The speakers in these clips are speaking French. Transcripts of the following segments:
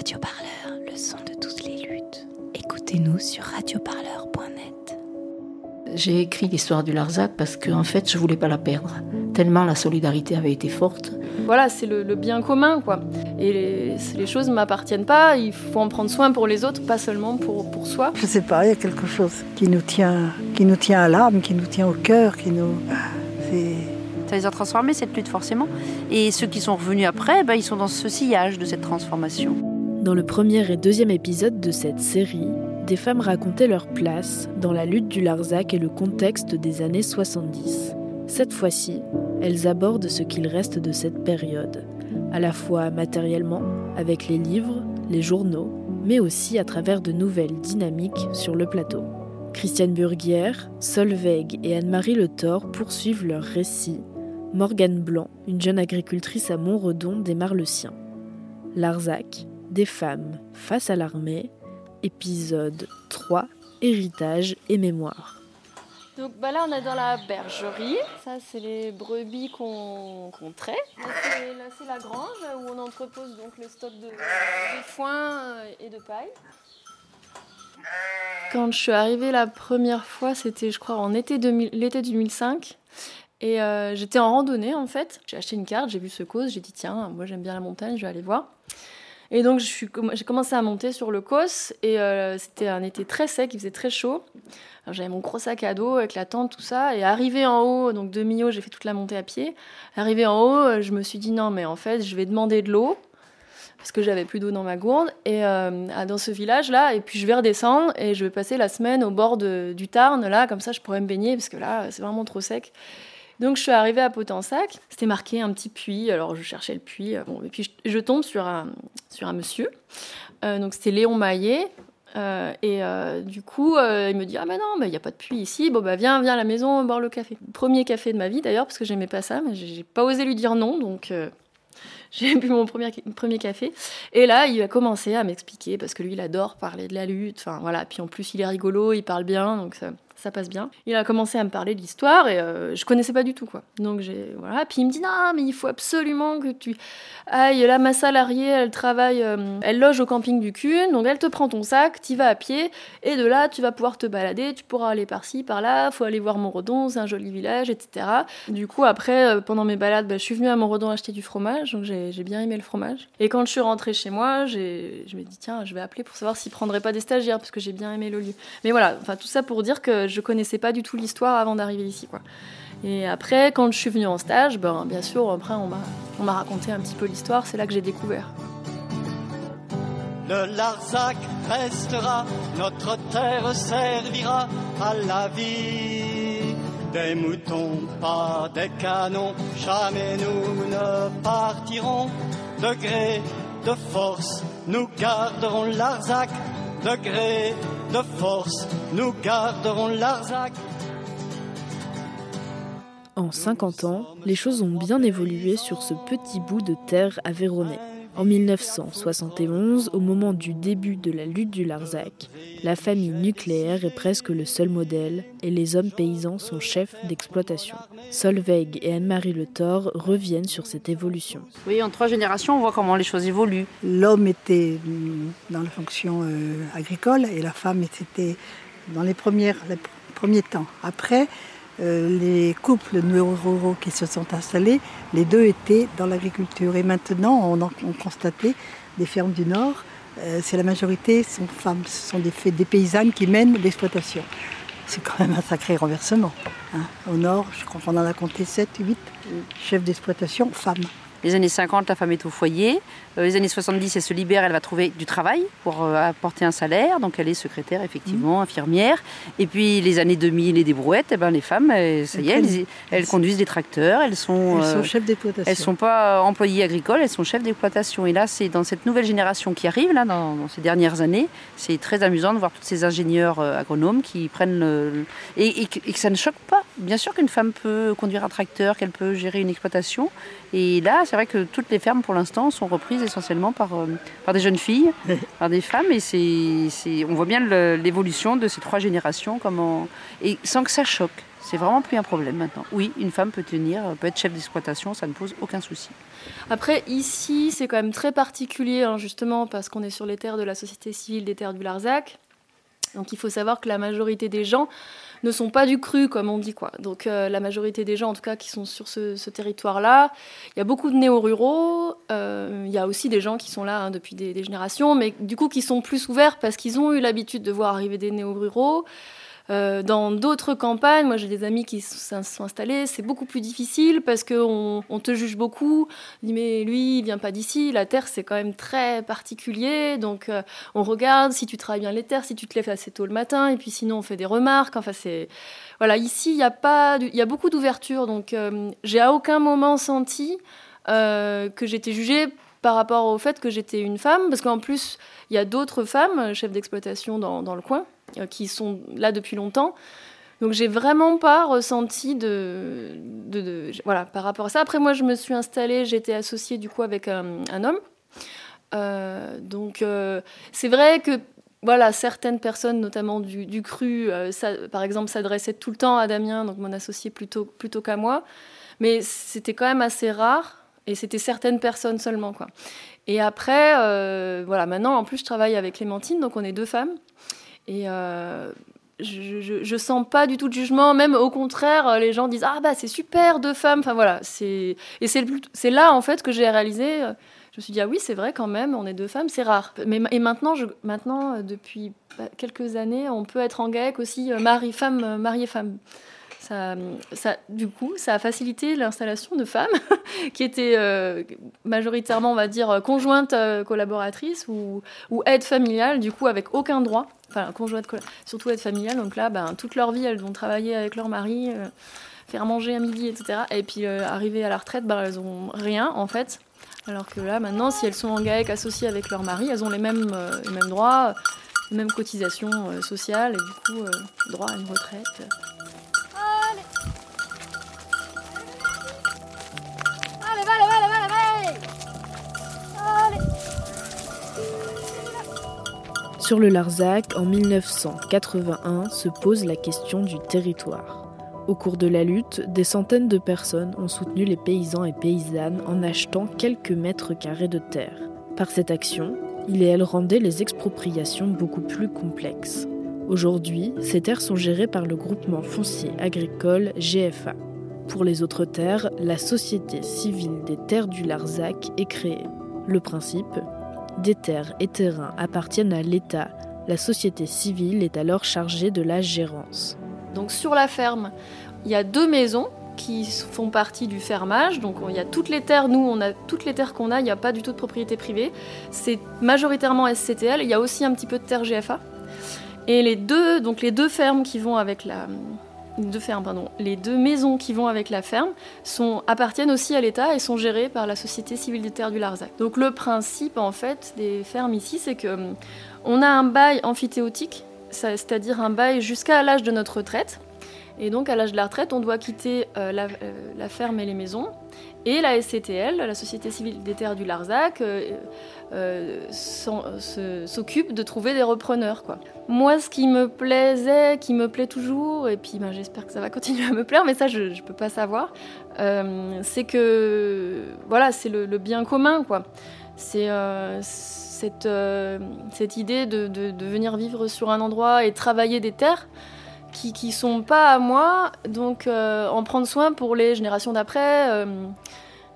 Radio Parleur, le son de toutes les luttes. Écoutez-nous sur radioparleur.net. J'ai écrit l'histoire du Larzac parce que en fait, je voulais pas la perdre. Tellement la solidarité avait été forte. Voilà, c'est le, le bien commun, quoi. Et les, les choses ne m'appartiennent pas, il faut en prendre soin pour les autres, pas seulement pour, pour soi. Je sais pas, il y a quelque chose qui nous tient, qui nous tient à l'âme, qui nous tient au cœur, qui nous. C'est. Ça les a transformés, cette lutte, forcément. Et ceux qui sont revenus après, bah, ils sont dans ce sillage de cette transformation. Dans le premier et deuxième épisode de cette série, des femmes racontaient leur place dans la lutte du Larzac et le contexte des années 70. Cette fois-ci, elles abordent ce qu'il reste de cette période, à la fois matériellement, avec les livres, les journaux, mais aussi à travers de nouvelles dynamiques sur le plateau. Christiane Burguière, Solveig et Anne-Marie Le Thor poursuivent leur récit. Morgane Blanc, une jeune agricultrice à Montredon, démarre le sien. Larzac, des femmes face à l'armée, épisode 3, héritage et mémoire. Donc bah là, on est dans la bergerie. Ça, c'est les brebis qu'on qu'on traite. Là, c'est- Là, c'est la grange où on entrepose donc le stock de, de foin euh, et de paille. Quand je suis arrivée la première fois, c'était, je crois, en été 2000 l'été 2005. Et euh, j'étais en randonnée, en fait. J'ai acheté une carte, j'ai vu ce cause, j'ai dit, tiens, moi j'aime bien la montagne, je vais aller voir. Et donc, j'ai commencé à monter sur le Causse. Et euh, c'était un été très sec, il faisait très chaud. J'avais mon gros sac à dos avec la tente, tout ça. Et arrivé en haut, donc de Millau, j'ai fait toute la montée à pied. Arrivé en haut, euh, je me suis dit non, mais en fait, je vais demander de l'eau. Parce que j'avais plus d'eau dans ma gourde. Et euh, dans ce village-là. Et puis je vais redescendre et je vais passer la semaine au bord du Tarn. Là, comme ça, je pourrais me baigner. Parce que là, c'est vraiment trop sec. Donc je suis arrivée à Potensac. C'était marqué un petit puits. Alors je cherchais le puits. et puis je, je tombe sur un, sur un monsieur. Euh, donc c'était Léon Maillet. Euh, et euh, du coup, il me dit Ah, mais non, il n'y a pas de puits ici. Bon, bah, viens, viens à la maison boire le café. Premier café de ma vie d'ailleurs, parce que j'aimais pas ça, mais j'ai pas osé lui dire non. Donc, j'ai bu mon premier, premier café. Et là, il a commencé à m'expliquer, parce que lui, il adore parler de la lutte. Enfin, voilà. Puis en plus, il est rigolo, il parle bien, donc ça, ça passe bien. Il a commencé à me parler de l'histoire et euh, je connaissais pas du tout, quoi. Donc, j'ai. Voilà. Puis il me dit Non, mais il faut absolument que tu aïe, là, ma salariée, elle travaille, euh, elle loge au camping du Cun, donc elle te prend ton sac, tu vas à pied, et de là, tu vas pouvoir te balader, tu pourras aller par-ci, par-là, faut aller voir Montredon, c'est un joli village, etc. Du coup, après, euh, pendant mes balades, bah, je suis venue à Montredon acheter du fromage, donc j'ai j'ai bien aimé le fromage. Et quand je suis rentrée chez moi, je me dis, tiens, je vais appeler pour savoir s'ils prendraient pas des stagiaires, parce que j'ai bien aimé le lieu. Mais voilà, enfin, tout ça pour dire que je connaissais pas du tout l'histoire avant d'arriver ici, quoi. Et après, quand je suis venue en stage, ben, bien sûr, après, on m'a on m'a raconté un petit peu l'histoire, c'est là que j'ai découvert. Le Larzac restera, notre terre servira à la vie. Des moutons, pas des canons, jamais nous ne partirons. De gré, de force, nous garderons Larzac. De gré, de force, nous garderons Larzac. En 50 ans, les choses ont bien évolué sur ce petit bout de terre aveyronnais. En 1971, au moment du début de la lutte du Larzac, la famille nucléaire est presque le seul modèle et les hommes paysans sont chefs d'exploitation. Solveig et Anne-Marie Le Thor reviennent sur cette évolution. Oui, en trois générations, on voit comment les choses évoluent. L'homme était hum, dans la fonction euh, agricole et la femme était dans les, premières, les pr- premiers temps. Après, les couples ruraux qui se sont installés, les deux étaient dans l'agriculture. Et maintenant, on, en- on constatait des fermes du Nord, euh, c'est la majorité sont femmes. Ce sont des paysannes qui mènent l'exploitation. C'est quand même un sacré renversement. hein. Au Nord, je crois qu'on en a compté 7, 8 chefs d'exploitation femmes. Les années 50, la femme est au foyer. Euh, les années 70, elle se libère, elle va trouver du travail pour euh, apporter un salaire. Donc elle est secrétaire, effectivement, infirmière. Et puis les années 2000 et des brouettes, eh ben, les femmes, euh, ça y est, Elles conduisent des tracteurs, elles sont... Elles euh, sont chefs d'exploitation. Elles sont pas employées agricoles, elles sont chefs d'exploitation. Et là, c'est dans cette nouvelle génération qui arrive, là, dans, dans ces dernières années, c'est très amusant de voir tous ces ingénieurs euh, agronomes qui prennent le... Et, et que ça ne choque pas. Bien sûr qu'une femme peut conduire un tracteur, qu'elle peut gérer une exploitation. Et là, c'est vrai que toutes les fermes, pour l'instant, sont reprises essentiellement par, euh, par des jeunes filles, par des femmes. Et c'est, c'est- on voit bien l'évolution de ces trois générations, comment... et sans que ça choque. C'est vraiment plus un problème maintenant. Oui, une femme peut tenir, peut être chef d'exploitation, ça ne pose aucun souci. Après, ici, c'est quand même très particulier, hein, justement, parce qu'on est sur les terres de la société civile des terres du Larzac. Donc il faut savoir que la majorité des gens ne sont pas du cru, comme on dit. quoi. Donc euh, la majorité des gens, en tout cas, qui sont sur ce, territoire-là, il y a beaucoup de néo-ruraux. Euh, il y a aussi des gens qui sont là hein, depuis des, des, générations, mais du coup qui sont plus ouverts parce qu'ils ont eu l'habitude de voir arriver des néo-ruraux. Euh, dans d'autres campagnes, moi j'ai des amis qui se sont installés, c'est beaucoup plus difficile parce qu'on on te juge beaucoup. On dit mais lui il vient pas d'ici, la terre c'est quand même très particulier, donc euh, on regarde si tu travailles bien les terres, si tu te lèves assez tôt le matin, et puis sinon on fait des remarques. Enfin c'est voilà ici il y a pas, il y a beaucoup d'ouverture, donc euh, j'ai à aucun moment senti que j'étais jugée par rapport au fait que j'étais une femme, parce qu'en plus, il y a d'autres femmes chefs d'exploitation dans, dans, le coin. Euh, qui sont là depuis longtemps. Donc j'ai vraiment pas ressenti de, voilà par rapport à ça. Après moi je me suis installée, j'étais associée du coup avec un, homme. Euh, donc euh, c'est vrai que voilà certaines personnes, notamment du, cru, par exemple s'adressaient tout le temps à Damien, donc mon associé plutôt plutôt qu'à moi. Mais c'était quand même assez rare et c'était certaines personnes seulement quoi. Et après voilà maintenant en plus je travaille avec Clémentine, donc on est deux femmes. Et euh, je, je, sens pas du tout de jugement, même au contraire, les gens disent Ah bah c'est super, deux femmes. Enfin voilà, c'est et c'est là en fait que j'ai réalisé. Euh, je me suis dit Ah oui, c'est vrai quand même, on est deux femmes, c'est rare. Mais, et maintenant, maintenant, euh, depuis bah, quelques années, on peut être en GAEC aussi, mari, femme, mari et femme. Ça, ça, du coup, ça a facilité l'installation de femmes qui étaient majoritairement, on va dire, conjointes collaboratrices ou, ou aides familiales, du coup, avec aucun droit enfin conjointe, surtout être familiale. Donc là, ben, toute leur vie, elles vont travailler avec leur mari, euh, faire manger à midi, etc. Et puis euh, arriver à la retraite, ben, elles ont rien en fait. Alors que là, maintenant, si elles sont en GAEC associées avec leur mari, elles ont les mêmes, euh, les mêmes droits, les mêmes cotisations sociales et du coup, droit à une retraite. Sur le Larzac, en 1981, se pose la question du territoire. Au cours de la lutte, des centaines de personnes ont soutenu les paysans et paysannes en achetant quelques mètres carrés de terre. Par cette action, il et elle rendaient les expropriations beaucoup plus complexes. Aujourd'hui, ces terres sont gérées par le groupement foncier agricole GFA. Pour les autres terres, la Société civile des terres du Larzac est créée. Le principe des terres et terrains appartiennent à l'État. La société civile est alors chargée de la gérance. Donc sur la ferme, il y a deux maisons qui font partie du fermage. Donc il y a toutes les terres, nous on a toutes les terres qu'on a, il n'y a pas du tout de propriété privée. C'est majoritairement SCTL, il y a aussi un petit peu de terre GFA. Et les deux, donc les deux fermes qui vont avec la, Les deux maisons qui vont avec la ferme appartiennent aussi à l'État et sont gérées par la Société civile des terres du Larzac. Donc le principe en fait des fermes ici, c'est que on a un bail amphithéotique, c'est-à-dire un bail jusqu'à l'âge de notre retraite. Et donc à l'âge de la retraite, on doit quitter euh, euh, la, ferme et les maisons. Et la SCTL, la Société civile des terres du Larzac, euh, euh, s'occupe de trouver des repreneurs. Moi, ce qui me plaisait, qui me plaît toujours, et puis ben, j'espère que ça va continuer à me plaire, mais ça, je ne peux pas savoir, euh, c'est que voilà, c'est le, bien commun. quoi. C'est cette, idée de, venir vivre sur un endroit et travailler des terres qui ne sont pas à moi, donc en prendre soin pour les générations d'après.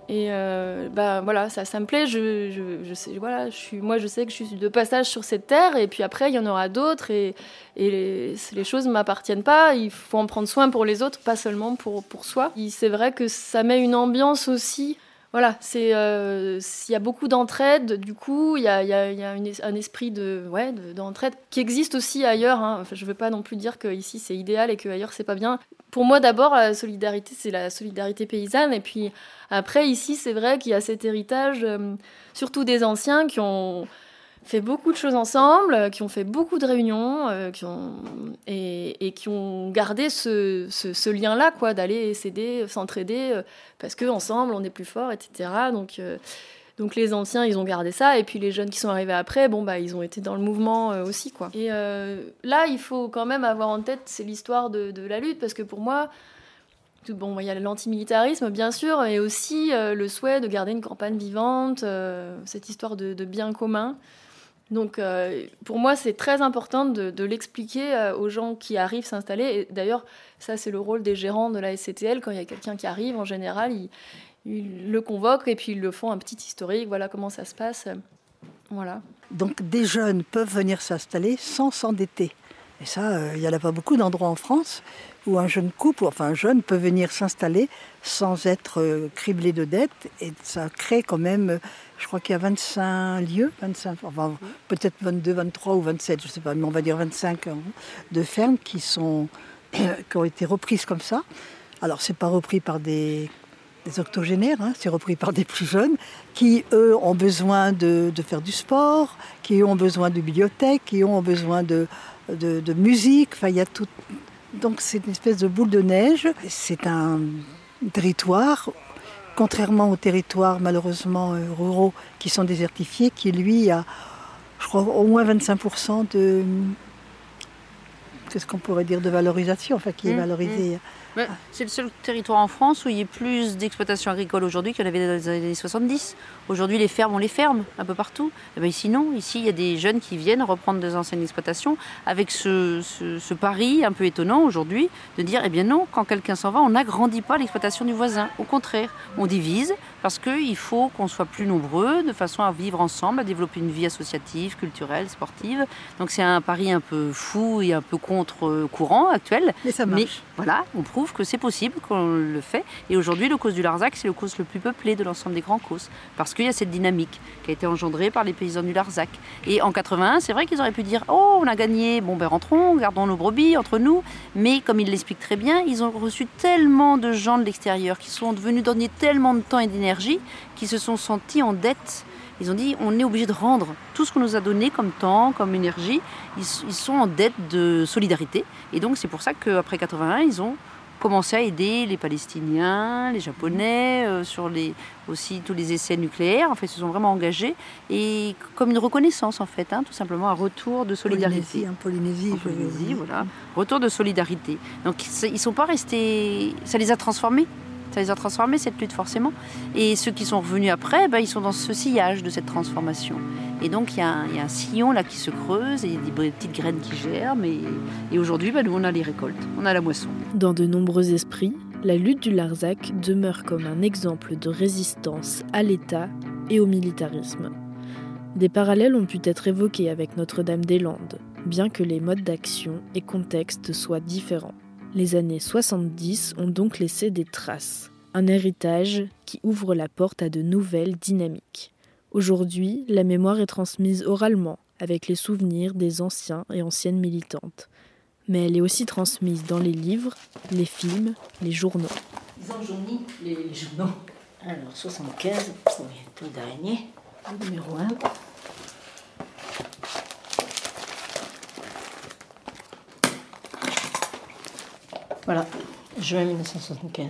Et euh, bah voilà, ça, ça me plaît. Je, je, je, voilà, je suis, moi, je sais que je suis de passage sur cette terre, et puis après, il y en aura d'autres, et, et les, les choses ne m'appartiennent pas. Il faut en prendre soin pour les autres, pas seulement pour, pour soi. C'est vrai que ça met une ambiance aussi. Voilà, c'est euh, il y a beaucoup d'entraide. Du coup, il y a, un esprit de ouais d'entraide qui existe aussi ailleurs. Hein. Enfin, je veux pas non plus dire que ici c'est idéal et que ailleurs c'est pas bien. Pour moi, d'abord, la solidarité, c'est la solidarité paysanne, et puis après, ici, c'est vrai qu'il y a cet héritage, euh, surtout des anciens qui ont fait beaucoup de choses ensemble, qui ont fait beaucoup de réunions, euh, qui ont, et, qui ont gardé ce, lien-là, quoi, d'aller s'aider, s'entraider, euh, parce qu'ensemble, on est plus fort, etc. Donc, Donc les anciens, ils ont gardé ça, et puis les jeunes qui sont arrivés après, bon, bah, ils ont été dans le mouvement euh, aussi, quoi. Et euh, là, il faut quand même avoir en tête, c'est l'histoire de, la lutte, parce que pour moi, bon, il y a l'antimilitarisme, bien sûr, et aussi euh, le souhait de garder une campagne vivante, euh, cette histoire de, bien commun. Donc, euh, pour moi, c'est très important de, l'expliquer aux gens qui arrivent s'installer. Et d'ailleurs, ça, c'est le rôle des gérants de la SCTL. Quand il y a quelqu'un qui arrive, en général, ils le convoquent et puis ils le font un petit historique, voilà comment ça se passe. Voilà. Donc des jeunes peuvent venir s'installer sans s'endetter. Et ça, il n'y en a pas beaucoup d'endroits en France où un jeune couple, enfin un jeune, peut venir s'installer sans être criblé de dettes. Et ça crée quand même, je crois qu'il y a 25 lieux, 25, enfin, peut-être 22, 23 ou 27, je ne sais pas, mais on va dire 25 de fermes qui, ont été reprises comme ça. Alors, ce n'est pas repris par des octogénaires, hein, c'est repris par des plus jeunes, qui eux ont besoin de, faire du sport, qui ont besoin de bibliothèques, qui ont besoin de, de, de musique. Enfin, il y a tout. Donc c'est une espèce de boule de neige. C'est un territoire, contrairement aux territoires malheureusement euh, ruraux qui sont désertifiés, qui lui a, je crois, au moins 25% de qu'est-ce qu'on pourrait dire de valorisation, enfin qui est valorisé. Mmh, mmh. C'est le seul territoire en France où il y a plus d'exploitation agricole aujourd'hui qu'il y en avait dans les années 70. Aujourd'hui, les fermes, on les ferme un peu partout. Et bien ici, non. Ici, il y a des jeunes qui viennent reprendre des anciennes exploitations avec ce, ce, ce pari un peu étonnant aujourd'hui de dire, eh bien non, quand quelqu'un s'en va, on n'agrandit pas l'exploitation du voisin. Au contraire, on divise parce qu'il faut qu'on soit plus nombreux de façon à vivre ensemble, à développer une vie associative, culturelle, sportive. Donc c'est un pari un peu fou et un peu contre-courant actuel. Mais ça marche. Mais voilà, on prouve que c'est possible, qu'on le fait. Et aujourd'hui, le cause du Larzac, c'est le cause le plus peuplé de l'ensemble des grands causes. Parce qu'il y a cette dynamique qui a été engendrée par les paysans du Larzac. Et en 81, c'est vrai qu'ils auraient pu dire Oh, on a gagné, bon ben rentrons, gardons nos brebis entre nous. Mais comme ils l'expliquent très bien, ils ont reçu tellement de gens de l'extérieur qui sont venus donner tellement de temps et d'énergie qui se sont sentis en dette. Ils ont dit on est obligé de rendre tout ce qu'on nous a donné comme temps, comme énergie. Ils, ils sont en dette de solidarité. Et donc c'est pour ça qu'après 81, ils ont commencé à aider les Palestiniens, les Japonais, euh, sur les, aussi tous les essais nucléaires. En fait, ils se sont vraiment engagés et comme une reconnaissance, en fait, hein, tout simplement un retour de solidarité. Polynésie, en Polynésie, en Polynésie voilà. Retour de solidarité. Donc, ils ne sont pas restés. Ça les a transformés. Ça les a transformés, cette lutte, forcément. Et ceux qui sont revenus après, ben, ils sont dans ce sillage de cette transformation. Et donc, il y, a un sillon là qui se creuse, et il y a des petites graines qui germent. Et, et aujourd'hui, ben, nous, on a les récoltes, on a la moisson. Dans de nombreux esprits, la lutte du Larzac demeure comme un exemple de résistance à l'État et au militarisme. Des parallèles ont pu être évoqués avec Notre-Dame-des-Landes, bien que les modes d'action et contextes soient différents. Les années 70 ont donc laissé des traces, un héritage qui ouvre la porte à de nouvelles dynamiques. Aujourd'hui, la mémoire est transmise oralement, avec les souvenirs des anciens et anciennes militantes. Mais elle est aussi transmise dans les livres, les films, les journaux. Ils ont les, journaux. Alors, 75, oui, tout d'araignée, numéro 1. Voilà, juin 1975.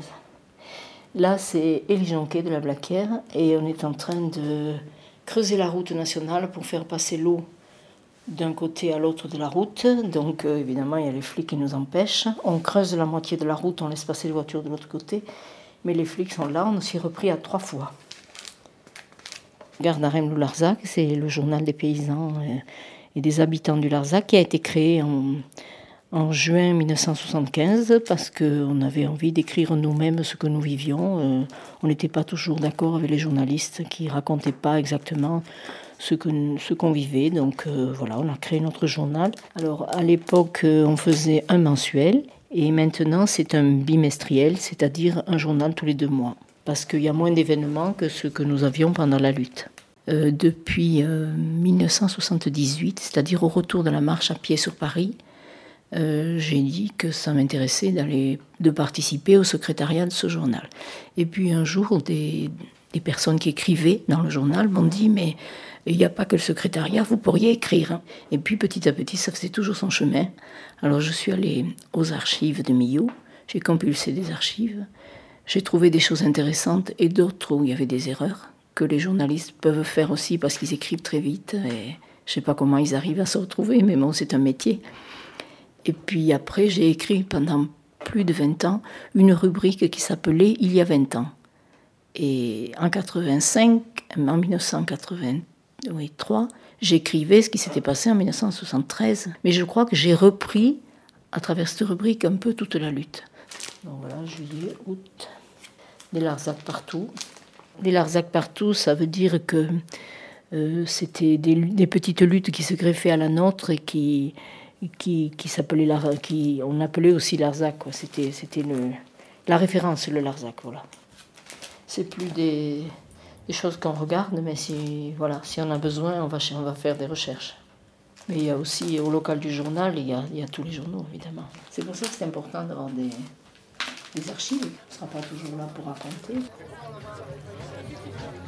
Là, c'est Élie Jonquet de la Blaquière et on est en train de creuser la route nationale pour faire passer l'eau d'un côté à l'autre de la route. Donc, euh, évidemment, il y a les flics qui nous empêchent. On creuse la moitié de la route, on laisse passer les voitures de l'autre côté. Mais les flics sont là, on s'y repris à trois fois. Gardarem du Larzac, c'est le journal des paysans et des habitants du Larzac qui a été créé en en juin 1975 parce qu'on avait envie d'écrire nous-mêmes ce que nous vivions. Euh, on n'était pas toujours d'accord avec les journalistes qui racontaient pas exactement ce que ce qu'on vivait. Donc euh, voilà, on a créé notre journal. Alors à l'époque, euh, on faisait un mensuel et maintenant c'est un bimestriel, c'est-à-dire un journal tous les deux mois parce qu'il y a moins d'événements que ce que nous avions pendant la lutte. Depuis 1978, c'est-à-dire au retour de la marche à pied sur Paris, euh, j'ai dit que ça m'intéressait d'aller de participer au secrétariat de ce journal. Et puis un jour, des, personnes qui écrivaient dans le journal m'ont dit mais il n'y a pas que le secrétariat, vous pourriez écrire. Et puis petit à petit, ça faisait toujours son chemin. Alors je suis allée aux archives de Millau, j'ai compulsé des archives, j'ai trouvé des choses intéressantes et d'autres où il y avait des erreurs que les journalistes peuvent faire aussi parce qu'ils écrivent très vite je sais pas comment ils arrivent à se retrouver, mais bon, c'est un métier. Et puis après, j'ai écrit pendant plus de 20 ans une rubrique qui s'appelait Il y a 20 ans. Et en 85, en 1983, j'écrivais ce qui s'était passé en 1973. Mais je crois que j'ai repris à travers cette rubrique un peu toute la lutte. Donc voilà, juillet, août, des Larzac partout. Des Larzac partout, ça veut dire que euh, c'était des, petites luttes qui se greffaient à la nôtre et qui, qui, qui s'appelaient qui on appelait aussi Larzac. C'était, c'était le, la référence, le Larzac. Voilà. C'est plus des, des choses qu'on regarde, mais si, voilà, si on a besoin, on va, on va faire des recherches. Mais il y a aussi au local du journal, il y a, il y a tous les journaux, évidemment. C'est pour ça que c'est important d'avoir des, des archives. On ne sera pas toujours là pour raconter.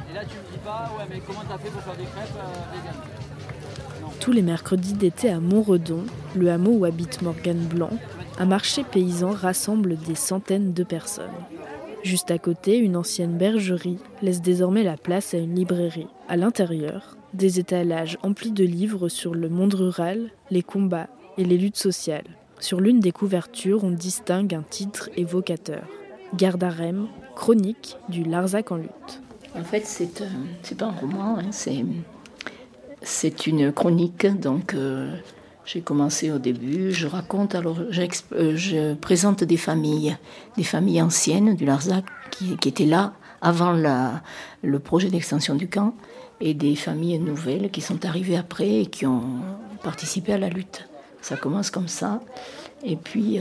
Et là, tu me dis pas, ouais, mais comment t'as fait pour faire des crêpes euh, Tous les mercredis d'été à Montredon, le hameau où habite Morgane Blanc, un marché paysan rassemble des centaines de personnes. Juste à côté, une ancienne bergerie laisse désormais la place à une librairie. À l'intérieur, des étalages emplis de livres sur le monde rural, les combats et les luttes sociales. Sur l'une des couvertures, on distingue un titre évocateur. Gardarem, chronique du Larzac en lutte. En fait, c'est euh, pas un roman, hein, c'est c'est une chronique. Donc, euh, j'ai commencé au début. Je raconte alors, euh, je présente des familles, des familles anciennes du Larzac qui, étaient là avant le projet d'extension du camp, et des familles nouvelles qui sont arrivées après et qui ont participé à la lutte. Ça commence comme ça, et puis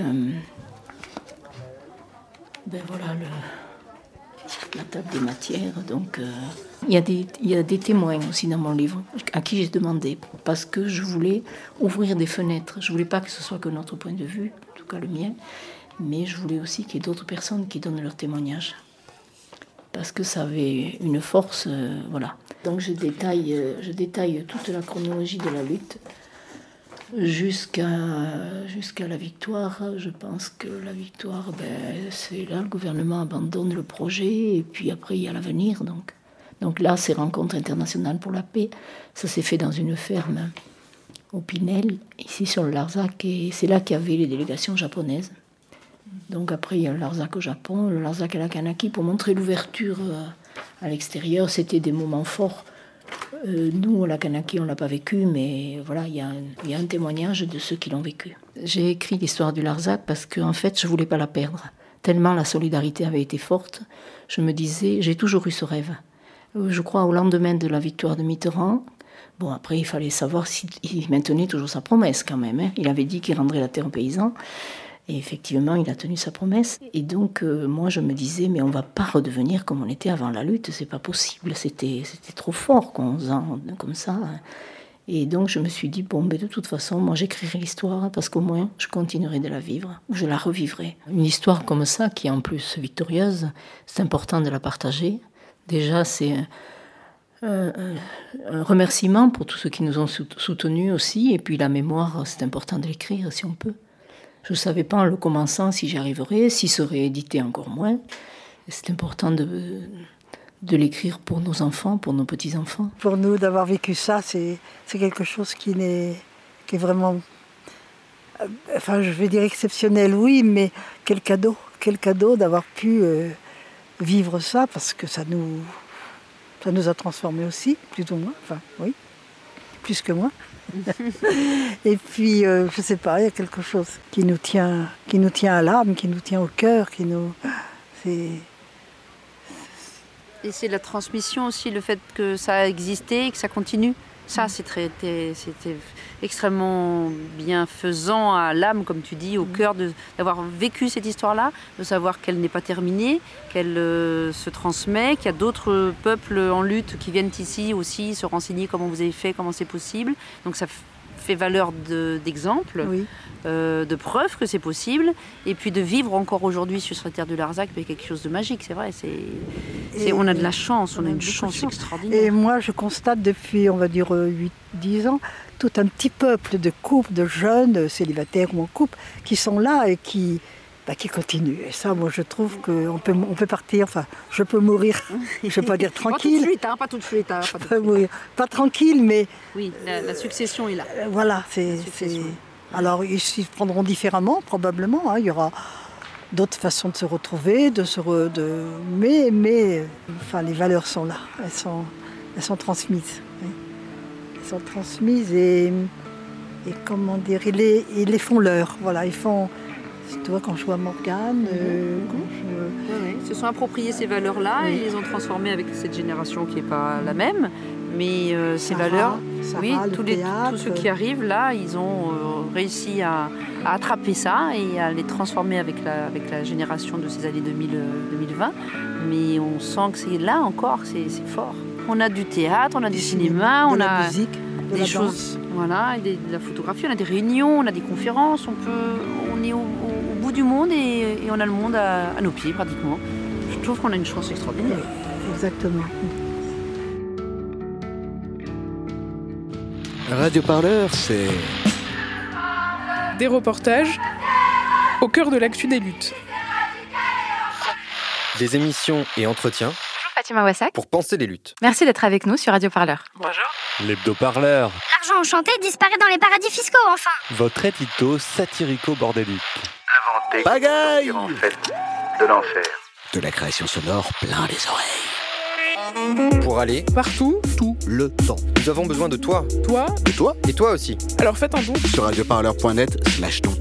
ben voilà le la table des matières. Donc, euh, il, y a des, il y a des témoins aussi dans mon livre à qui j'ai demandé parce que je voulais ouvrir des fenêtres. Je voulais pas que ce soit que notre point de vue, en tout cas le mien, mais je voulais aussi qu'il y ait d'autres personnes qui donnent leur témoignage parce que ça avait une force, euh, voilà. Donc je détaille, euh, je détaille toute la chronologie de la lutte jusqu'à la victoire. Je pense que la victoire, ben, c'est là le gouvernement abandonne le projet et puis après il y a l'avenir. Donc, donc là, ces rencontres internationales pour la paix, ça s'est fait dans une ferme au Pinel, ici sur le Larzac, et c'est là qu'il y avait les délégations japonaises. Donc après, il y a le Larzac au Japon, le Larzac à la Kanaki, pour montrer l'ouverture euh, à l'extérieur. C'était des moments forts euh, nous, la Kanaki, on l'a pas vécu, mais voilà, il y, a un témoignage de ceux qui l'ont vécu. J'ai écrit l'histoire du Larzac parce qu'en en fait, je voulais pas la perdre. Tellement la solidarité avait été forte, je me disais, j'ai toujours eu ce rêve. Euh, je crois au lendemain de la victoire de Mitterrand. Bon, après, il fallait savoir s'il maintenait toujours sa promesse quand même. Hein. Il avait dit qu'il rendrait la terre aux paysans. Et effectivement, il a tenu sa promesse. Et donc, euh, moi, je me disais, mais on va pas redevenir comme on était avant la lutte, c'est pas possible. C'était, c'était trop fort, 11 ans comme ça. Et donc, je me suis dit, bon, mais de toute façon, moi, j'écrirai l'histoire parce qu'au moins, je continuerai de la vivre, ou je la revivrai. Une histoire comme ça, qui est en plus victorieuse, c'est important de la partager. Déjà, c'est un, un remerciement pour tous ceux qui nous ont soutenus aussi. Et puis, la mémoire, c'est important de l'écrire si on peut. Je ne savais pas en le commençant si j'y arriverais, s'il serait édité encore moins. C'est important de, de l'écrire pour nos enfants, pour nos petits-enfants. Pour nous, d'avoir vécu ça, c'est quelque chose qui, est, qui est vraiment, euh, enfin je vais dire exceptionnel, oui, mais quel cadeau, quel cadeau d'avoir pu euh, vivre ça, parce que ça nous, ça nous a transformés aussi, plus ou moins, enfin oui, plus que moi. et puis, euh, je sais pas, il y a quelque chose qui nous tient, qui nous tient à l'âme, qui nous tient au cœur, qui nous. C'est. Et c'est la transmission aussi, le fait que ça a existé et que ça continue. Ça, c'était extrêmement bienfaisant à l'âme, comme tu dis, au mm. cœur d'avoir vécu cette histoire-là, de savoir qu'elle n'est pas terminée, qu'elle euh, se transmet, qu'il y a d'autres peuples en lutte qui viennent ici aussi se renseigner comment vous avez fait, comment c'est possible. Donc ça fait valeur d'exemple, euh, de preuve que c'est possible, et puis de vivre encore aujourd'hui sur cette terre de Larzac, c'est quelque chose de magique, c'est vrai. C'est, on a de la chance, on, a une chance, extraordinaire. Et moi, je constate depuis, on va dire, 8-10 ans, tout un petit peuple de couples, de jeunes célibataires ou en couple, qui sont là et qui, bah, qui continue. Et ça, moi, je trouve qu'on peut, on peut partir, enfin, je peux mourir, je ne vais pas dire tranquille. Pas tout de suite, hein, pas tout de suite. Hein, pas, tout de peux suite. mourir. Pas tranquille, mais Oui, la, la succession est là. euh, voilà, c'est. Alors, ils s'y prendront différemment, probablement. hein. Il y aura d'autres façons de se retrouver, de se re- de... mais, mais euh, enfin, les valeurs sont là, elles sont, elles sont transmises. oui. Elles sont transmises et, et comment dire, ils les, ils les font leur. Voilà, ils font. Tu vois, quand je vois Morgane, euh, quand je-. Ils se sont appropriés ces valeurs-là Oui. et les ont transformées avec cette génération qui n'est pas la même. Mais euh, ces Sarah, valeurs, Sarah, oui, le tous, les, théâtre, tous ceux qui arrivent là, ils ont euh, réussi à, à attraper ça et à les transformer avec la, avec la génération de ces années 2000, euh, 2020. Mais on sent que c'est là encore, c'est fort. On a du théâtre, on a du, cinéma, de on la a musique, de des la choses, danse. voilà, et des- de la photographie, on a des réunions, on a des conférences, on peut, on est au, du monde et, et on a le monde à, à nos pieds pratiquement. Je trouve qu'on a une chance extraordinaire. Exactement. Radio Parleur, c'est Des reportages au cœur de l'actu des luttes. Des émissions et entretiens Bonjour Fatima Wassak. pour penser les luttes. Merci d'être avec nous sur Radio Parleur. L'hebdo-parleur, L'argent enchanté disparaît dans les paradis fiscaux, enfin votre édito satirico-bordélique. Bagaille de l'enfer. De la création sonore plein les oreilles. Pour aller Partout, Tout le temps. nous avons besoin de toi, toi, Et toi et toi aussi. alors faites un don Sur radioparleur.net slash ton.